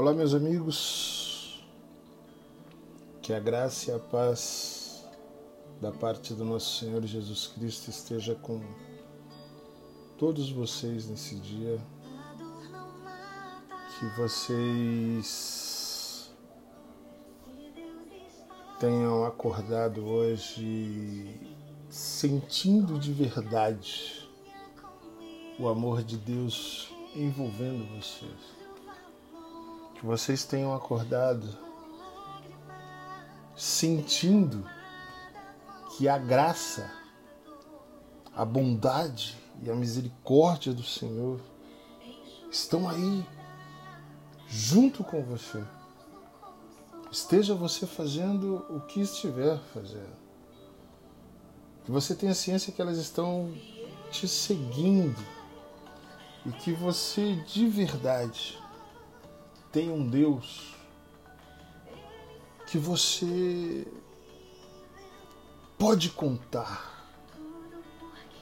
Olá, meus amigos. Que a graça e a paz da parte do nosso Senhor Jesus Cristo esteja com todos vocês nesse dia. Que vocês tenham acordado hoje sentindo de verdade o amor de Deus envolvendo vocês que vocês tenham acordado sentindo que a graça, a bondade e a misericórdia do Senhor estão aí junto com você. Esteja você fazendo o que estiver fazendo. Que você tenha ciência que elas estão te seguindo e que você de verdade tem um Deus que você pode contar.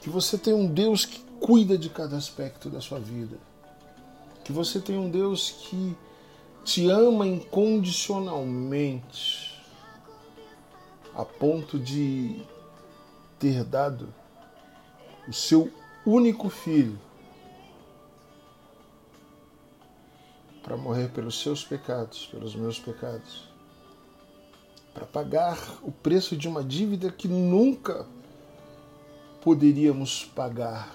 Que você tem um Deus que cuida de cada aspecto da sua vida. Que você tem um Deus que te ama incondicionalmente, a ponto de ter dado o seu único filho para morrer pelos seus pecados, pelos meus pecados, para pagar o preço de uma dívida que nunca poderíamos pagar,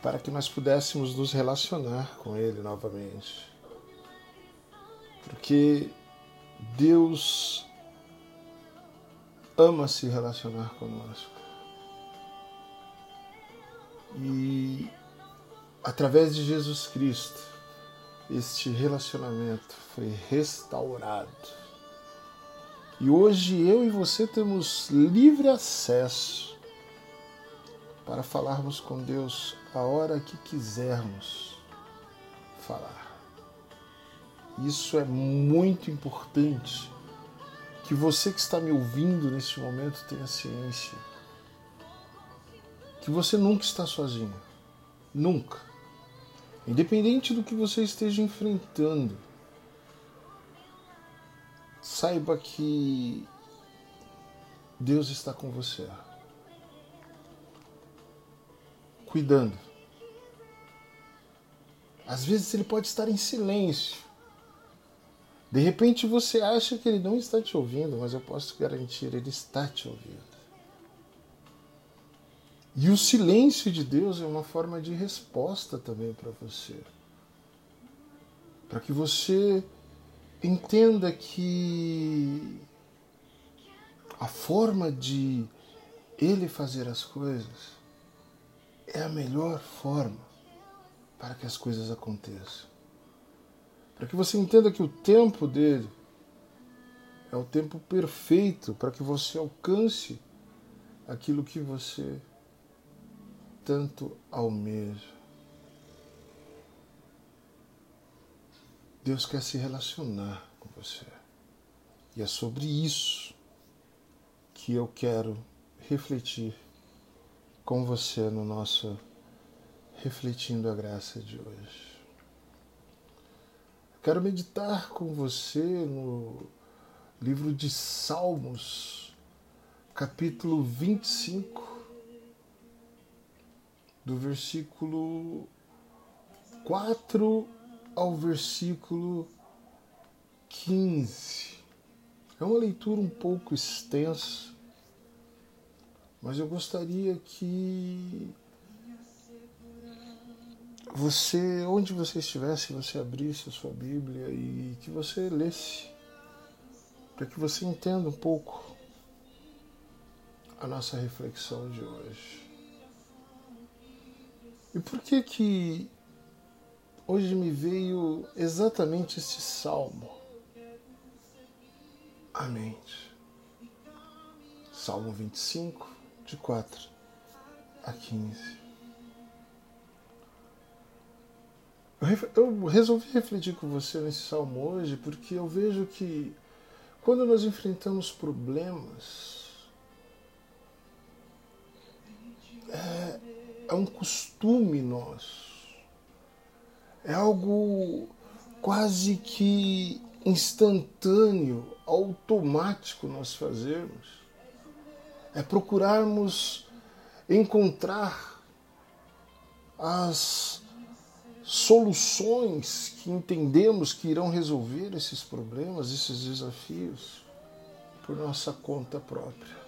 para que nós pudéssemos nos relacionar com Ele novamente. Porque Deus ama se relacionar conosco. E através de Jesus Cristo, este relacionamento foi restaurado. E hoje eu e você temos livre acesso para falarmos com Deus a hora que quisermos falar. Isso é muito importante que você que está me ouvindo neste momento tenha ciência que você nunca está sozinho. Nunca. Independente do que você esteja enfrentando, saiba que Deus está com você, cuidando. Às vezes ele pode estar em silêncio. De repente você acha que ele não está te ouvindo, mas eu posso garantir, ele está te ouvindo. E o silêncio de Deus é uma forma de resposta também para você. Para que você entenda que a forma de Ele fazer as coisas é a melhor forma para que as coisas aconteçam. Para que você entenda que o tempo dele é o tempo perfeito para que você alcance aquilo que você tanto almeja. Deus quer se relacionar com você. E é sobre isso que eu quero refletir com você no nosso Refletindo a Graça de hoje. Quero meditar com você no livro de Salmos, capítulo 25, do versículo 4 ao versículo 15. É uma leitura um pouco extensa, mas eu gostaria que você, onde você estivesse, você abrisse a sua Bíblia e que você lesse, para que você entenda um pouco a nossa reflexão de hoje. E por que que hoje me veio exatamente este salmo à mente? Salmo 25, de 4 a 15. Eu resolvi refletir com você nesse salmo hoje porque eu vejo que quando nós enfrentamos problemas, é, é um costume nosso, é algo quase que instantâneo, automático nós fazermos. É procurarmos encontrar as soluções que entendemos que irão resolver esses problemas, esses desafios, por nossa conta própria.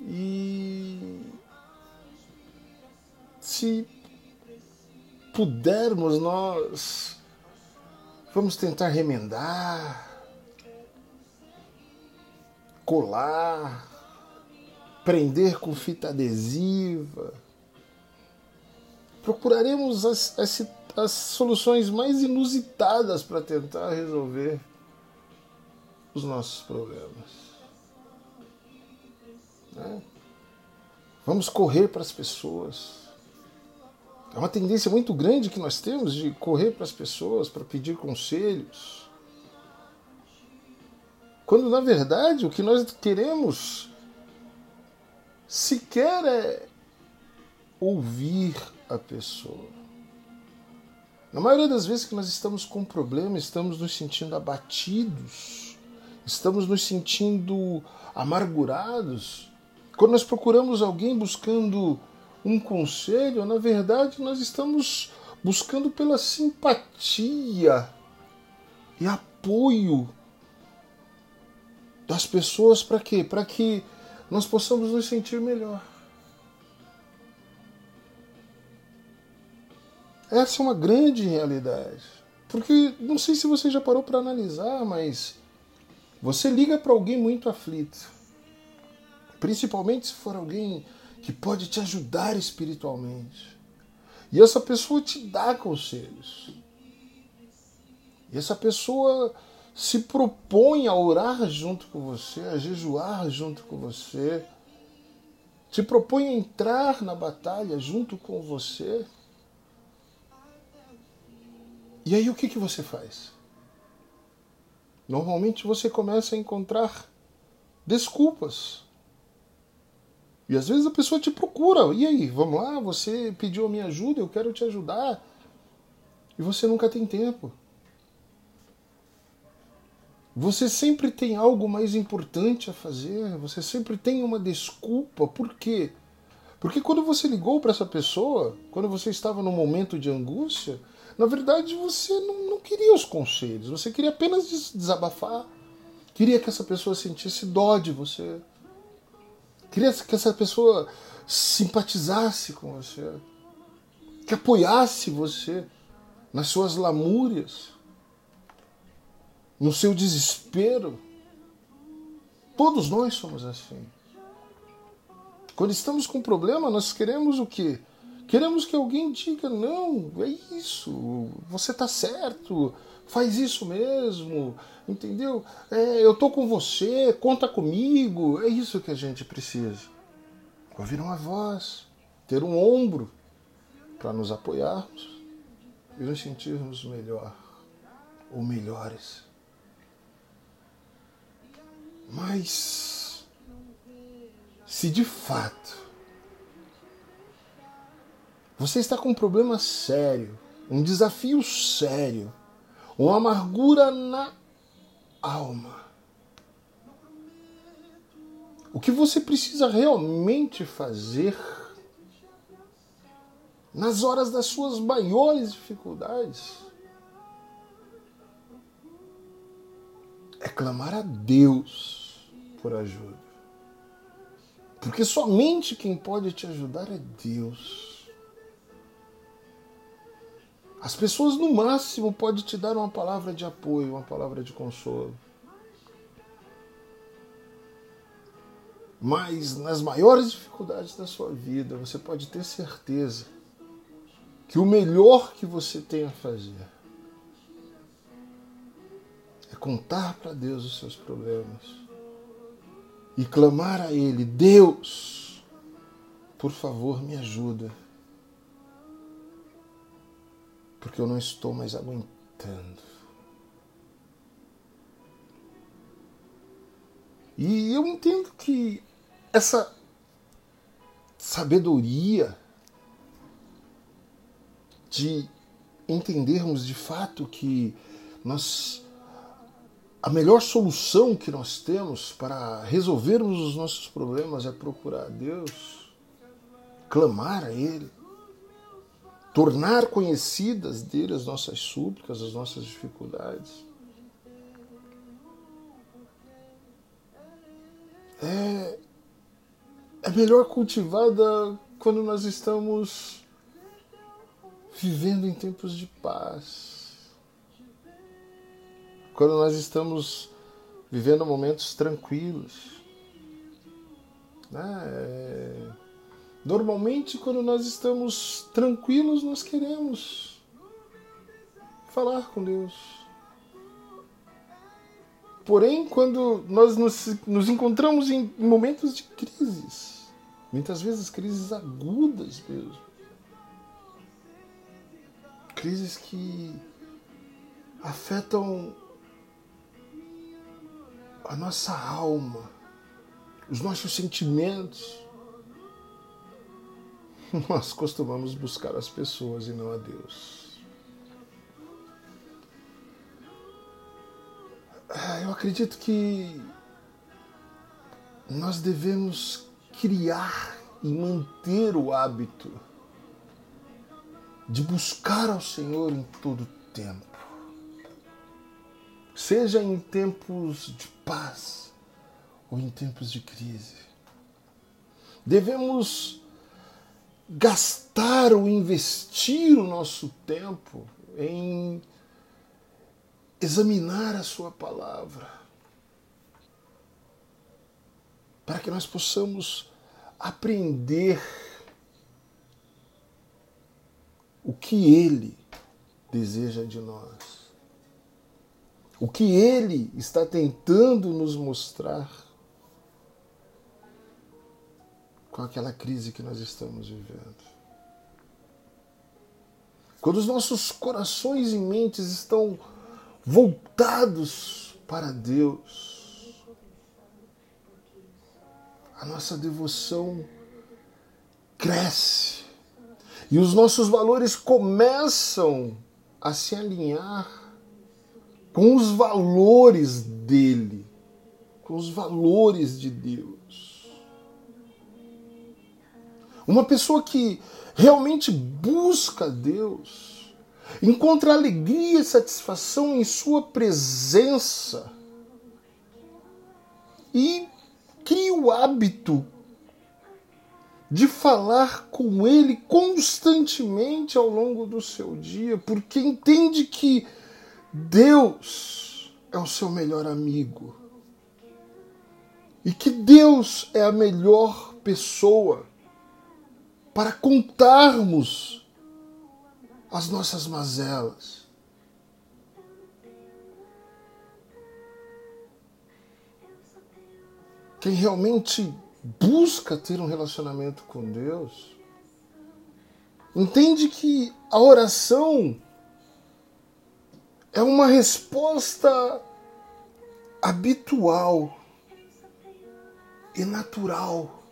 E se pudermos, nós vamos tentar remendar, colar, prender com fita adesiva. Procuraremos as, as, as soluções mais inusitadas para tentar resolver os nossos problemas. Né? Vamos correr para as pessoas. É uma tendência muito grande que nós temos de correr para as pessoas para pedir conselhos. Quando na verdade o que nós queremos sequer é ouvir a pessoa. Na maioria das vezes que nós estamos com um problema, estamos nos sentindo abatidos, estamos nos sentindo amargurados. Quando nós procuramos alguém buscando um conselho, na verdade nós estamos buscando pela simpatia e apoio das pessoas para quê? Para que nós possamos nos sentir melhor. Essa é uma grande realidade. Porque não sei se você já parou para analisar, mas você liga para alguém muito aflito. Principalmente se for alguém que pode te ajudar espiritualmente. E essa pessoa te dá conselhos. E essa pessoa se propõe a orar junto com você, a jejuar junto com você, se propõe a entrar na batalha junto com você. E aí o que, que você faz? Normalmente você começa a encontrar desculpas e às vezes a pessoa te procura. E aí, vamos lá, você pediu a minha ajuda, eu quero te ajudar. E você nunca tem tempo. Você sempre tem algo mais importante a fazer, você sempre tem uma desculpa. Por quê? Porque quando você ligou para essa pessoa, quando você estava num momento de angústia, na verdade você não, não queria os conselhos, você queria apenas desabafar. Queria que essa pessoa sentisse dó de você Queria que essa pessoa simpatizasse com você, que apoiasse você nas suas lamúrias, no seu desespero. Todos nós somos assim. Quando estamos com problema, nós queremos o quê? Queremos que alguém diga: não, é isso, você está certo, faz isso mesmo, entendeu? É, eu tô com você, conta comigo. É isso que a gente precisa. Ouvir uma voz, ter um ombro para nos apoiarmos e nos sentirmos melhor ou melhores. Mas se de fato você está com um problema sério, um desafio sério, uma amargura na alma. O que você precisa realmente fazer nas horas das suas maiores dificuldades é clamar a Deus por ajuda. Porque somente quem pode te ajudar é Deus. As pessoas, no máximo, podem te dar uma palavra de apoio, uma palavra de consolo. Mas nas maiores dificuldades da sua vida, você pode ter certeza que o melhor que você tem a fazer é contar para Deus os seus problemas e clamar a Ele: Deus, por favor, me ajuda porque eu não estou mais aguentando. E eu entendo que essa sabedoria de entendermos de fato que nós a melhor solução que nós temos para resolvermos os nossos problemas é procurar a Deus, clamar a Ele, tornar conhecidas dele as nossas súplicas, as nossas dificuldades. É, é melhor cultivada quando nós estamos vivendo em tempos de paz quando nós estamos vivendo momentos tranquilos. Né? É... Normalmente, quando nós estamos tranquilos, nós queremos falar com Deus. Porém, quando nós nos, nos encontramos em momentos de crises, muitas vezes crises agudas mesmo, crises que afetam a nossa alma, os nossos sentimentos, nós costumamos buscar as pessoas e não a Deus. Ah, eu acredito que nós devemos criar e manter o hábito de buscar ao Senhor em todo tempo seja em tempos de paz ou em tempos de crise. Devemos gastar ou investir o nosso tempo em examinar a Sua palavra, para que nós possamos aprender o que Ele deseja de nós o que ele está tentando nos mostrar com aquela crise que nós estamos vivendo. Quando os nossos corações e mentes estão voltados para Deus, a nossa devoção cresce e os nossos valores começam a se alinhar com os valores dele, com os valores de Deus. Uma pessoa que realmente busca Deus, encontra alegria e satisfação em Sua presença e cria o hábito de falar com Ele constantemente ao longo do seu dia, porque entende que Deus é o seu melhor amigo. E que Deus é a melhor pessoa para contarmos as nossas mazelas. Quem realmente busca ter um relacionamento com Deus, entende que a oração é uma resposta habitual e natural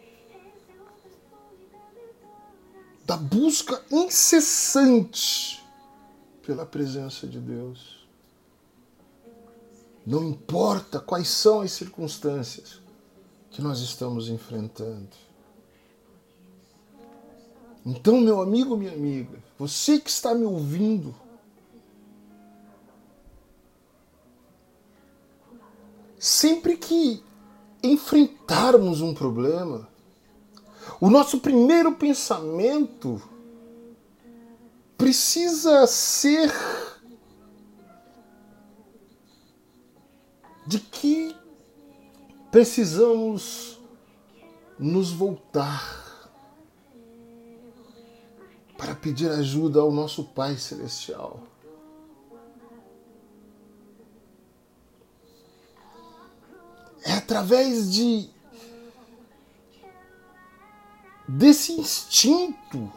da busca incessante pela presença de Deus. Não importa quais são as circunstâncias que nós estamos enfrentando. Então, meu amigo, minha amiga, você que está me ouvindo, Sempre que enfrentarmos um problema, o nosso primeiro pensamento precisa ser de que precisamos nos voltar para pedir ajuda ao nosso Pai Celestial. É através de desse instinto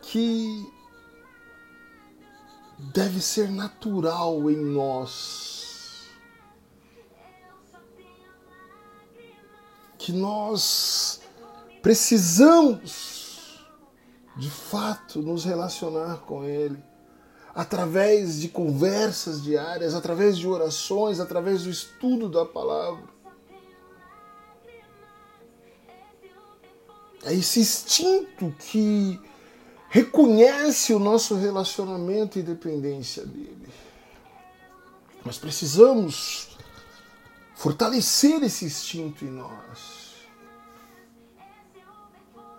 que deve ser natural em nós. Que nós precisamos de fato nos relacionar com Ele através de conversas diárias, através de orações, através do estudo da palavra. É esse instinto que reconhece o nosso relacionamento e dependência dele. Nós precisamos fortalecer esse instinto em nós,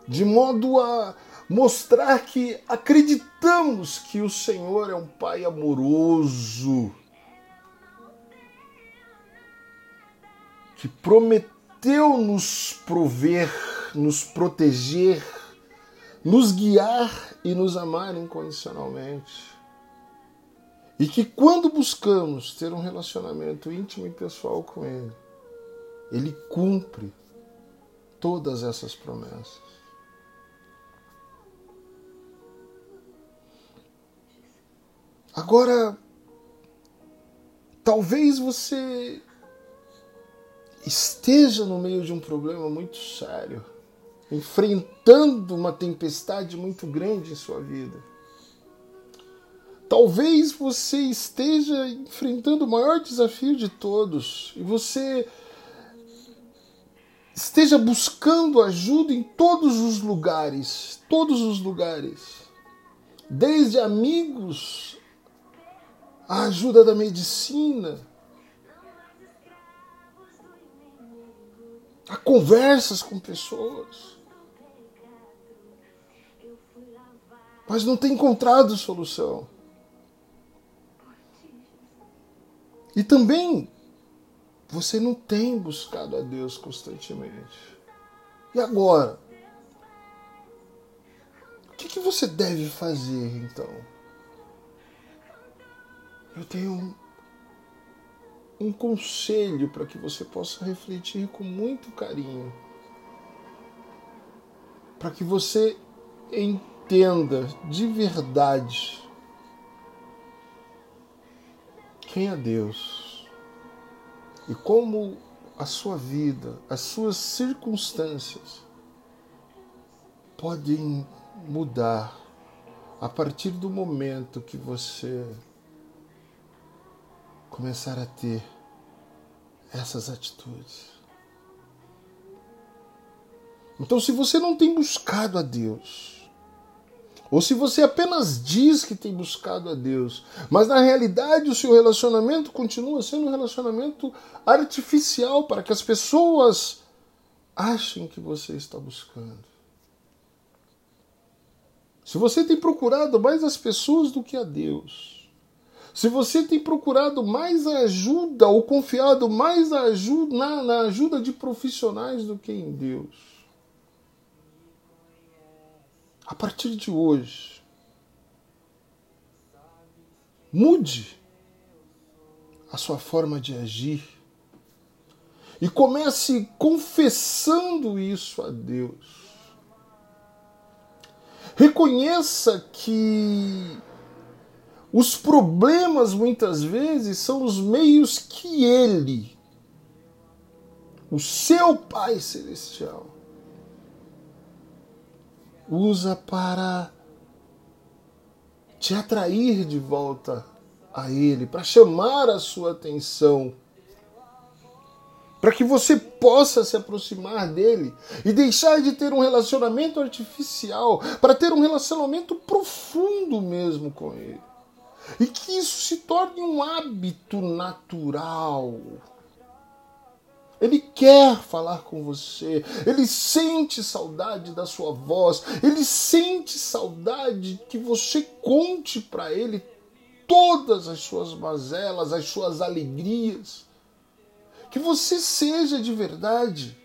de modo a mostrar que acreditamos que o Senhor é um Pai amoroso, que prometeu nos prover, nos proteger, nos guiar e nos amar incondicionalmente. E que quando buscamos ter um relacionamento íntimo e pessoal com Ele, Ele cumpre todas essas promessas. Agora, talvez você esteja no meio de um problema muito sério, enfrentando uma tempestade muito grande em sua vida. Talvez você esteja enfrentando o maior desafio de todos e você esteja buscando ajuda em todos os lugares, todos os lugares, desde amigos, a ajuda da medicina, a conversas com pessoas. Mas não tem encontrado solução. E também você não tem buscado a Deus constantemente. E agora? O que, que você deve fazer então? Eu tenho um, um conselho para que você possa refletir com muito carinho. Para que você entenda de verdade quem é Deus e como a sua vida, as suas circunstâncias podem mudar a partir do momento que você começar a ter essas atitudes. Então, se você não tem buscado a Deus, ou se você apenas diz que tem buscado a Deus, mas na realidade o seu relacionamento continua sendo um relacionamento artificial para que as pessoas achem que você está buscando. Se você tem procurado mais as pessoas do que a Deus, se você tem procurado mais a ajuda ou confiado mais ajuda, na, na ajuda de profissionais do que em Deus, a partir de hoje, mude a sua forma de agir e comece confessando isso a Deus. Reconheça que os problemas muitas vezes são os meios que Ele, o seu Pai Celestial, usa para te atrair de volta a Ele, para chamar a sua atenção, para que você possa se aproximar dele e deixar de ter um relacionamento artificial, para ter um relacionamento profundo mesmo com Ele. E que isso se torne um hábito natural ele quer falar com você. Ele sente saudade da sua voz. Ele sente saudade que você conte para ele todas as suas mazelas, as suas alegrias. Que você seja de verdade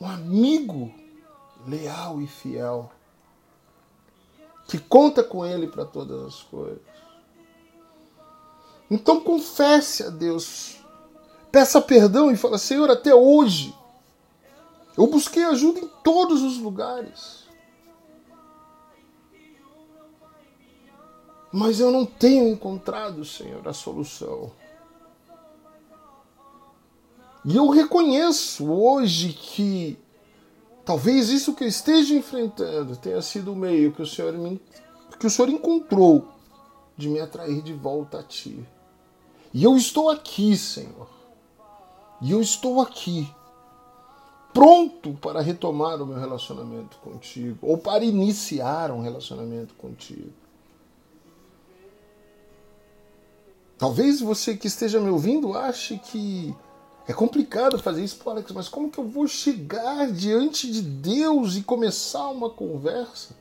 um amigo leal e fiel que conta com ele para todas as coisas. Então confesse a Deus Peça perdão e fala: Senhor, até hoje eu busquei ajuda em todos os lugares. Mas eu não tenho encontrado, Senhor, a solução. E eu reconheço hoje que talvez isso que eu esteja enfrentando tenha sido o meio que o Senhor me, que o Senhor encontrou de me atrair de volta a ti. E eu estou aqui, Senhor. E eu estou aqui pronto para retomar o meu relacionamento contigo ou para iniciar um relacionamento contigo. Talvez você que esteja me ouvindo ache que é complicado fazer isso, Alex, mas como que eu vou chegar diante de Deus e começar uma conversa?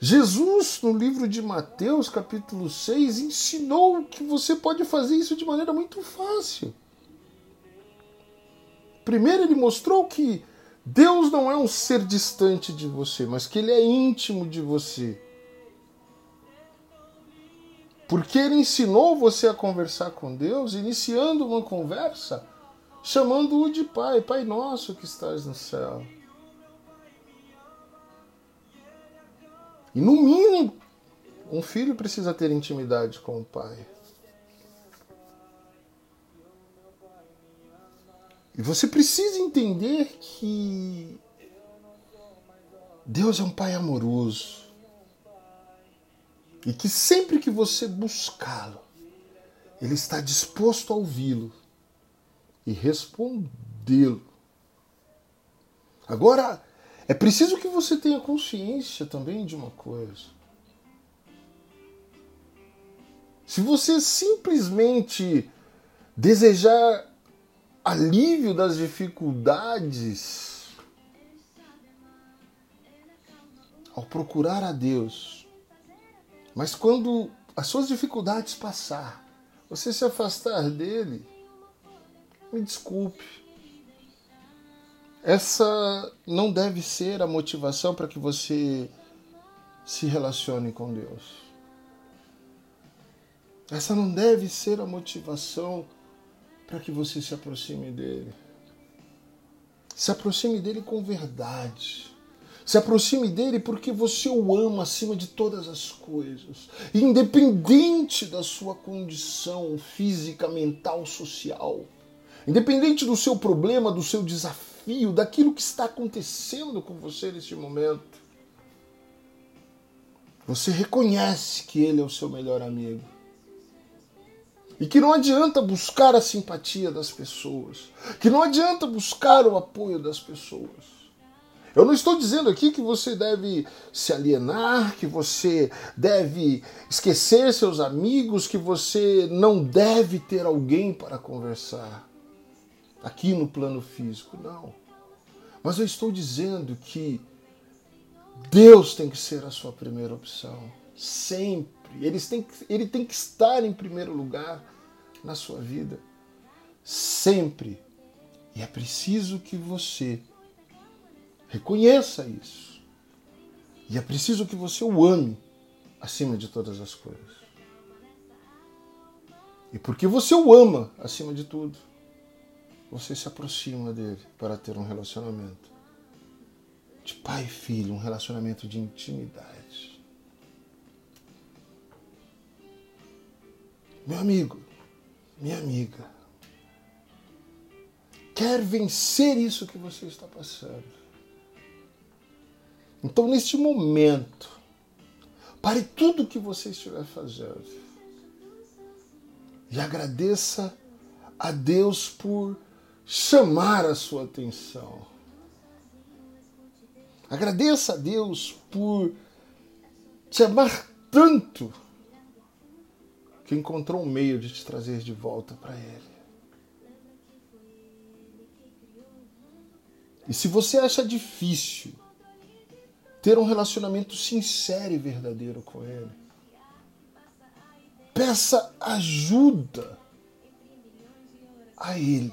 Jesus, no livro de Mateus, capítulo 6, ensinou que você pode fazer isso de maneira muito fácil. Primeiro, ele mostrou que Deus não é um ser distante de você, mas que ele é íntimo de você. Porque ele ensinou você a conversar com Deus, iniciando uma conversa, chamando-o de Pai, Pai nosso que estás no céu. E no mínimo, um filho precisa ter intimidade com o pai. E você precisa entender que Deus é um pai amoroso. E que sempre que você buscá-lo, ele está disposto a ouvi-lo e respondê-lo. Agora, é preciso que você tenha consciência também de uma coisa. Se você simplesmente desejar alívio das dificuldades, ao procurar a Deus, mas quando as suas dificuldades passar, você se afastar dele, me desculpe, essa não deve ser a motivação para que você se relacione com Deus. Essa não deve ser a motivação para que você se aproxime dele. Se aproxime dele com verdade. Se aproxime dele porque você o ama acima de todas as coisas, independente da sua condição física, mental, social, independente do seu problema, do seu desafio daquilo que está acontecendo com você neste momento. Você reconhece que ele é o seu melhor amigo. E que não adianta buscar a simpatia das pessoas, que não adianta buscar o apoio das pessoas. Eu não estou dizendo aqui que você deve se alienar, que você deve esquecer seus amigos, que você não deve ter alguém para conversar aqui no plano físico, não. Mas eu estou dizendo que Deus tem que ser a sua primeira opção. Sempre. Ele tem, ele tem que estar em primeiro lugar na sua vida. Sempre. E é preciso que você reconheça isso. E é preciso que você o ame acima de todas as coisas. E porque você o ama acima de tudo, você se aproxima dele para ter um relacionamento de pai e filho, um relacionamento de intimidade. Meu amigo, minha amiga, quer vencer isso que você está passando. Então, neste momento, pare tudo o que você estiver fazendo e agradeça a Deus por chamar a sua atenção. Agradeça a Deus por te amar tanto que encontrou um meio de te trazer de volta para Ele. E se você acha difícil ter um relacionamento sincero e verdadeiro com Ele, peça ajuda a Ele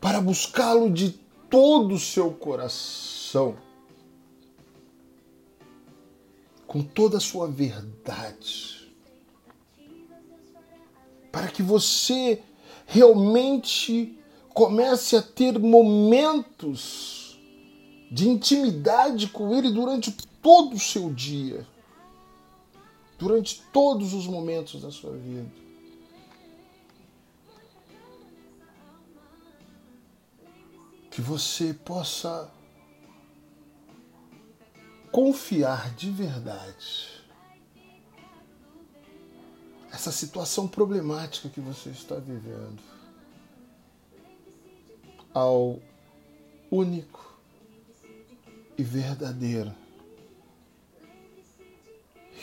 para buscá-lo de todo o seu coração, com toda a sua verdade, para que você realmente comece a ter momentos de intimidade com Ele durante todo o seu dia, durante todos os momentos da sua vida. que você possa confiar de verdade essa situação problemática que você está vivendo ao único e verdadeiro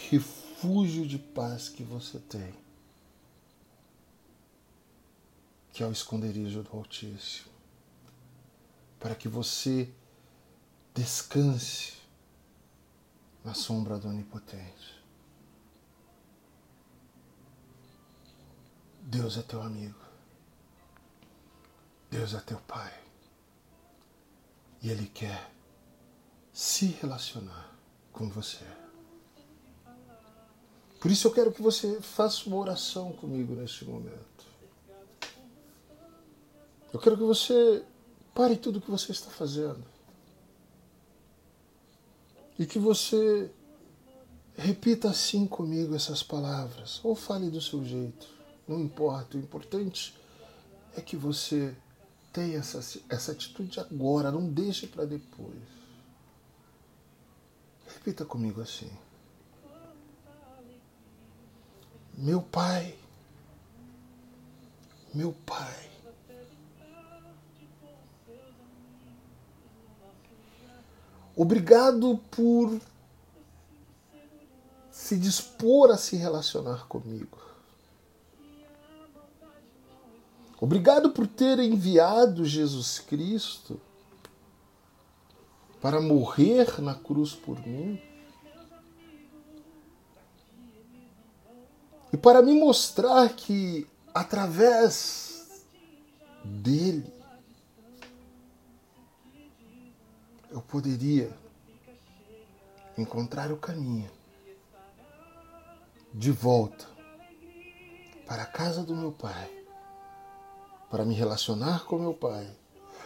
refúgio de paz que você tem, que é o esconderijo do Altíssimo, para que você descanse na sombra do Onipotente. Deus é teu amigo. Deus é teu Pai. E Ele quer se relacionar com você. Por isso eu quero que você faça uma oração comigo neste momento. Eu quero que você pare tudo o que você está fazendo. E que você repita assim comigo essas palavras, ou fale do seu jeito, não importa. O importante é que você tenha essa, essa atitude agora, não deixe para depois. Repita comigo assim. Meu pai, meu pai, Obrigado por se dispor a se relacionar comigo. Obrigado por ter enviado Jesus Cristo para morrer na cruz por mim e para me mostrar que através dele eu poderia encontrar o caminho de volta para a casa do meu pai, para me relacionar com meu pai,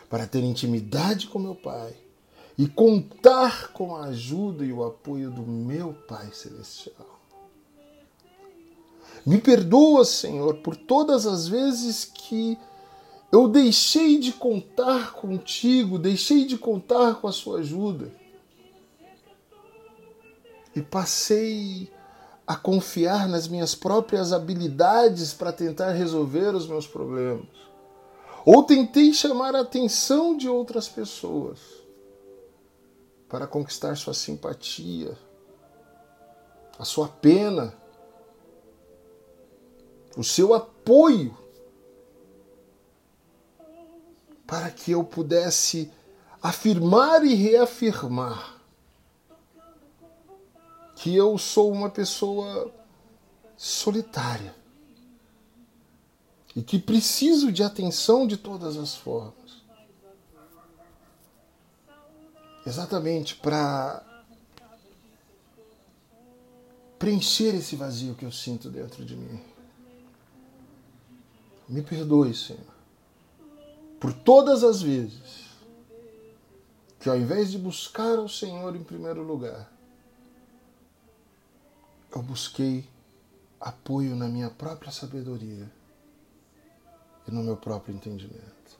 para ter intimidade com meu pai e contar com a ajuda e o apoio do meu Pai Celestial. Me perdoa, Senhor, por todas as vezes que eu deixei de contar contigo, deixei de contar com a sua ajuda. E passei a confiar nas minhas próprias habilidades para tentar resolver os meus problemas. Ou tentei chamar a atenção de outras pessoas para conquistar sua simpatia, a sua pena, o seu apoio para que eu pudesse afirmar e reafirmar que eu sou uma pessoa solitária e que preciso de atenção de todas as formas. Exatamente para preencher esse vazio que eu sinto dentro de mim. Me perdoe, Senhor por todas as vezes que ao invés de buscar o Senhor em primeiro lugar, eu busquei apoio na minha própria sabedoria e no meu próprio entendimento.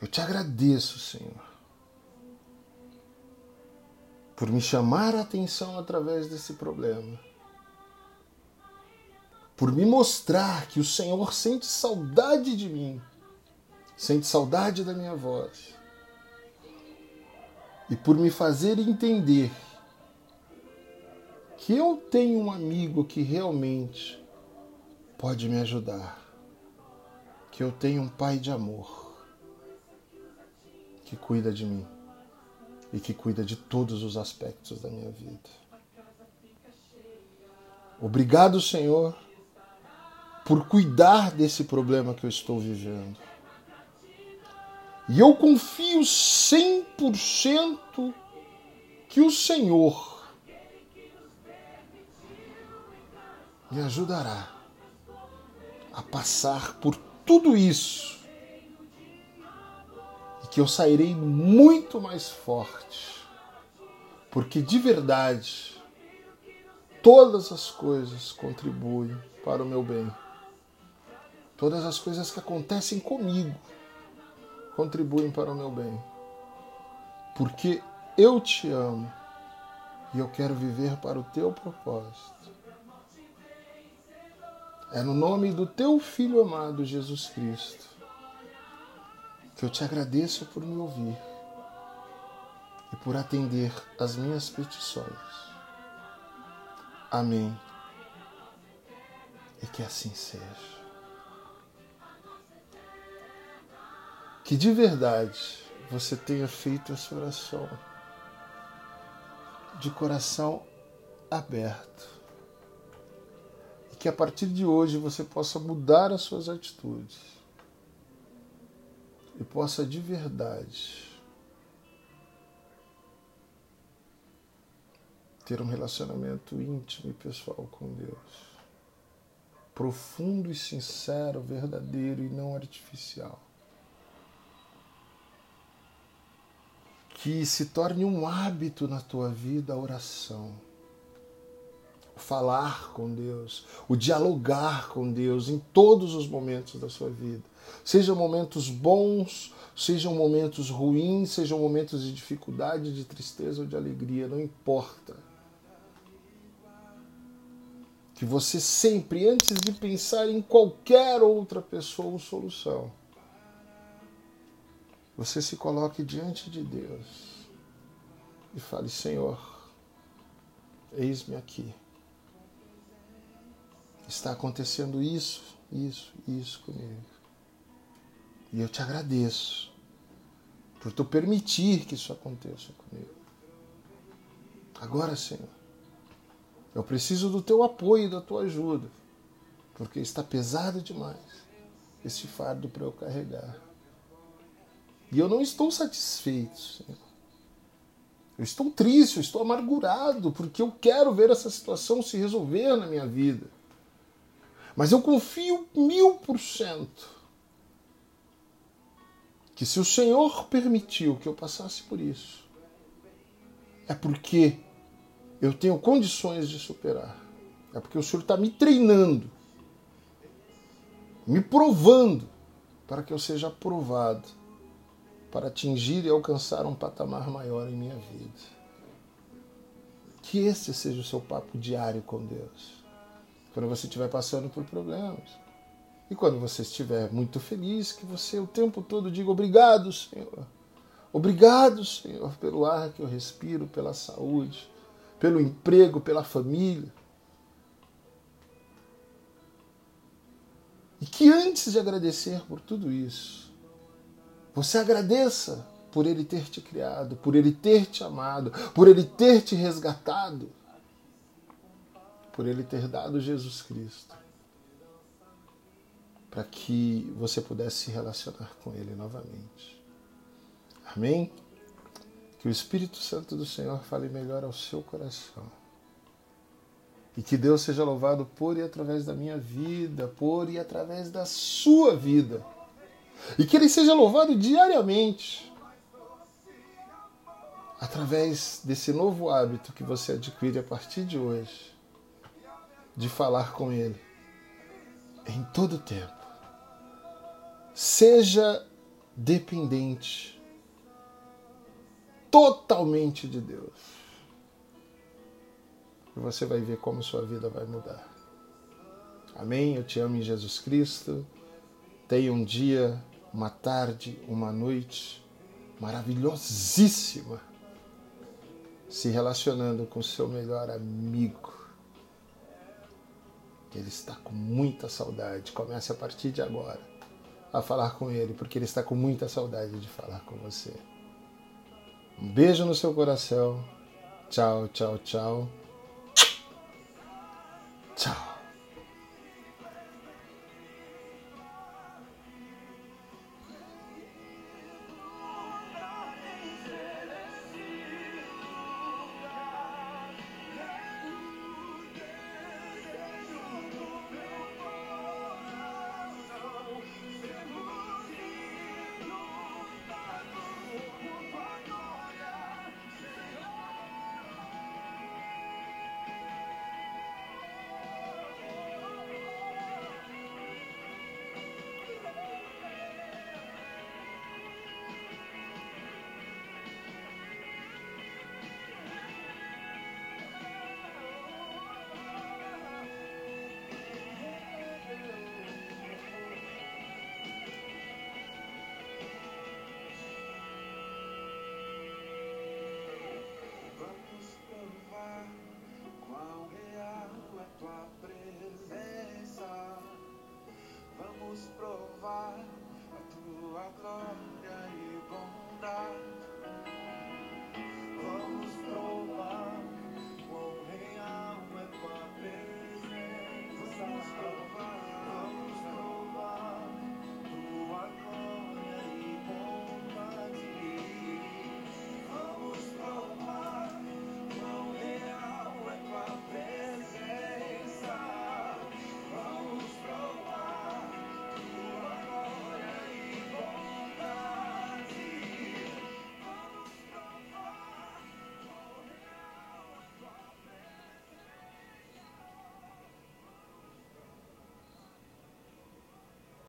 Eu te agradeço, Senhor, por me chamar a atenção através desse problema por me mostrar que o Senhor sente saudade de mim, sente saudade da minha voz, e por me fazer entender que eu tenho um amigo que realmente pode me ajudar, que eu tenho um pai de amor que cuida de mim e que cuida de todos os aspectos da minha vida. Obrigado, Senhor por cuidar desse problema que eu estou vivendo. E eu confio 100% que o Senhor me ajudará a passar por tudo isso e que eu sairei muito mais forte, porque de verdade todas as coisas contribuem para o meu bem todas as coisas que acontecem comigo contribuem para o meu bem. Porque eu te amo e eu quero viver para o teu propósito. É no nome do teu Filho amado Jesus Cristo que eu te agradeço por me ouvir e por atender as minhas petições. Amém. E que assim seja. Que de verdade você tenha feito essa oração de coração aberto. Que a partir de hoje você possa mudar as suas atitudes e possa de verdade ter um relacionamento íntimo e pessoal com Deus. Profundo e sincero, verdadeiro e não artificial. Que se torne um hábito na tua vida a oração. O falar com Deus, o dialogar com Deus em todos os momentos da sua vida. Sejam momentos bons, sejam momentos ruins, sejam momentos de dificuldade, de tristeza ou de alegria, não importa que você sempre, antes de pensar em qualquer outra pessoa ou solução, você se coloque diante de Deus e fale: Senhor, eis-me aqui. Está acontecendo isso, isso, isso comigo. E eu te agradeço por tu permitir que isso aconteça comigo. Agora, Senhor, eu preciso do teu apoio, da tua ajuda, porque está pesado demais esse fardo para eu carregar. E eu não estou satisfeito, Senhor. Eu estou triste, eu estou amargurado, porque eu quero ver essa situação se resolver na minha vida. Mas eu confio mil por cento que se o Senhor permitiu que eu passasse por isso, é porque eu tenho condições de superar. É porque o Senhor está me treinando, me provando, para que eu seja aprovado, para atingir e alcançar um patamar maior em minha vida. Que esse seja o seu papo diário com Deus. Quando você estiver passando por problemas. E quando você estiver muito feliz, que você o tempo todo diga obrigado, Senhor. Obrigado, Senhor, pelo ar que eu respiro, pela saúde pelo emprego, pela família. E que antes de agradecer por tudo isso, você agradeça por Ele ter te criado, por Ele ter te amado, por Ele ter te resgatado, por Ele ter dado Jesus Cristo, para que você pudesse se relacionar com Ele novamente. Amém? Que o Espírito Santo do Senhor fale melhor ao seu coração. E que Deus seja louvado por e através da minha vida, por e através da sua vida. E que Ele seja louvado diariamente, através desse novo hábito que você adquire a partir de hoje, de falar com Ele em todo o tempo. Seja dependente totalmente de Deus. E você vai ver como sua vida vai mudar. Amém? Eu te amo em Jesus Cristo. Tenha um dia, uma tarde, uma noite maravilhosíssima se relacionando com seu melhor amigo. Ele está com muita saudade. Comece a partir de agora a falar com ele, porque ele está com muita saudade de falar com você. Um beijo no seu coração. Tchau, tchau, tchau.